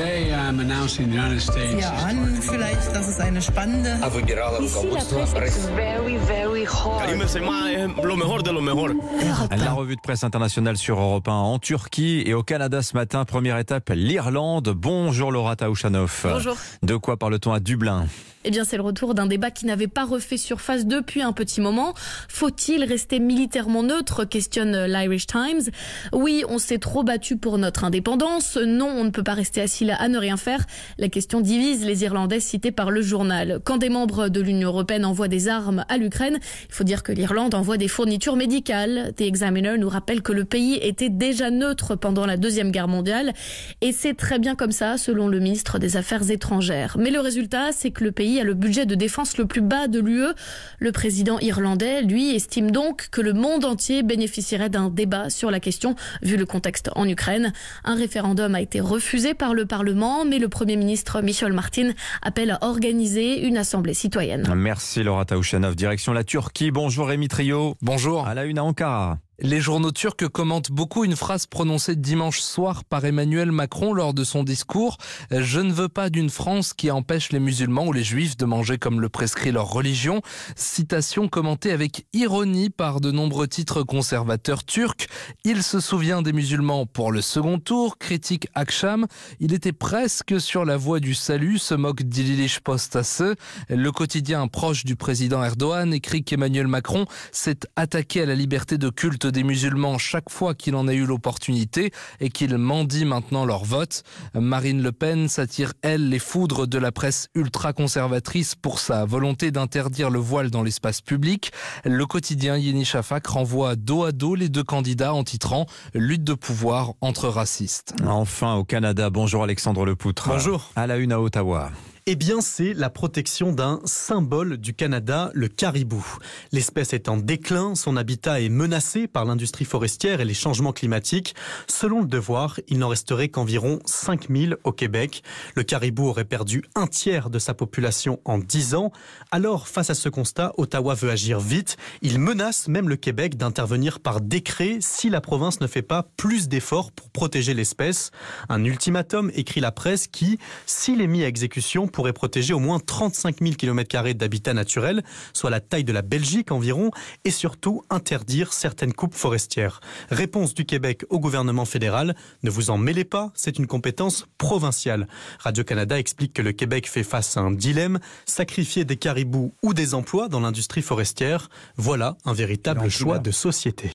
an, vielleicht, dass es eine spannende. La revue de presse internationale sur Europe 1 en Turquie et au Canada ce matin. Première étape, l'Irlande. Bonjour Laura Taouchanoff. Bonjour. De quoi parle-t-on à Dublin? Eh bien, c'est le retour d'un débat qui n'avait pas refait surface depuis un petit moment. Faut-il rester militairement neutre? Questionne l'Irish Times. Oui, on s'est trop battu pour notre indépendance. Non, on ne peut pas rester assis à ne rien faire. La question divise les Irlandais cités par le journal. Quand des membres de l'Union européenne envoient des armes à l'Ukraine, il faut dire que l'Irlande envoie des fournitures médicales. The Examiner nous rappelle que le pays était déjà neutre pendant la Deuxième Guerre mondiale. Et c'est très bien comme ça, selon le ministre des Affaires étrangères. Mais le résultat, c'est que le pays a le budget de défense le plus bas de l'UE. Le président irlandais, lui, estime donc que le monde entier bénéficierait d'un débat sur la question, vu le contexte en Ukraine. Un référendum a été refusé par le Parlement, mais le Premier ministre Michel Martin appelle à organiser une assemblée citoyenne. Merci Laura Taouchanov. Direction la Turquie. Bonjour Rémi Trio. Bonjour. À la une à Ankara. Les journaux turcs commentent beaucoup une phrase prononcée dimanche soir par Emmanuel Macron lors de son discours. Je ne veux pas d'une France qui empêche les musulmans ou les juifs de manger comme le prescrit leur religion. Citation commentée avec ironie par de nombreux titres conservateurs turcs. Il se souvient des musulmans pour le second tour, critique Aksham. Il était presque sur la voie du salut, se moque Dililish Postase. Le quotidien proche du président Erdogan écrit qu'Emmanuel Macron s'est attaqué à la liberté de culte des musulmans chaque fois qu'il en a eu l'opportunité et qu'il mendie maintenant leur vote. Marine Le Pen s'attire, elle, les foudres de la presse ultra-conservatrice pour sa volonté d'interdire le voile dans l'espace public. Le quotidien Yeni Shafak renvoie dos à dos les deux candidats en titrant Lutte de pouvoir entre racistes. Enfin au Canada. Bonjour Alexandre Lepoutre. Bonjour. À la une à Ottawa. Eh bien, c'est la protection d'un symbole du Canada, le caribou. L'espèce est en déclin, son habitat est menacé par l'industrie forestière et les changements climatiques. Selon le devoir, il n'en resterait qu'environ 5000 au Québec. Le caribou aurait perdu un tiers de sa population en 10 ans. Alors, face à ce constat, Ottawa veut agir vite. Il menace même le Québec d'intervenir par décret si la province ne fait pas plus d'efforts pour protéger l'espèce. Un ultimatum écrit la presse qui, s'il est mis à exécution, pourrait protéger au moins 35 000 km d'habitat naturel, soit la taille de la Belgique environ, et surtout interdire certaines coupes forestières. Réponse du Québec au gouvernement fédéral, ne vous en mêlez pas, c'est une compétence provinciale. Radio-Canada explique que le Québec fait face à un dilemme, sacrifier des caribous ou des emplois dans l'industrie forestière, voilà un véritable choix de société.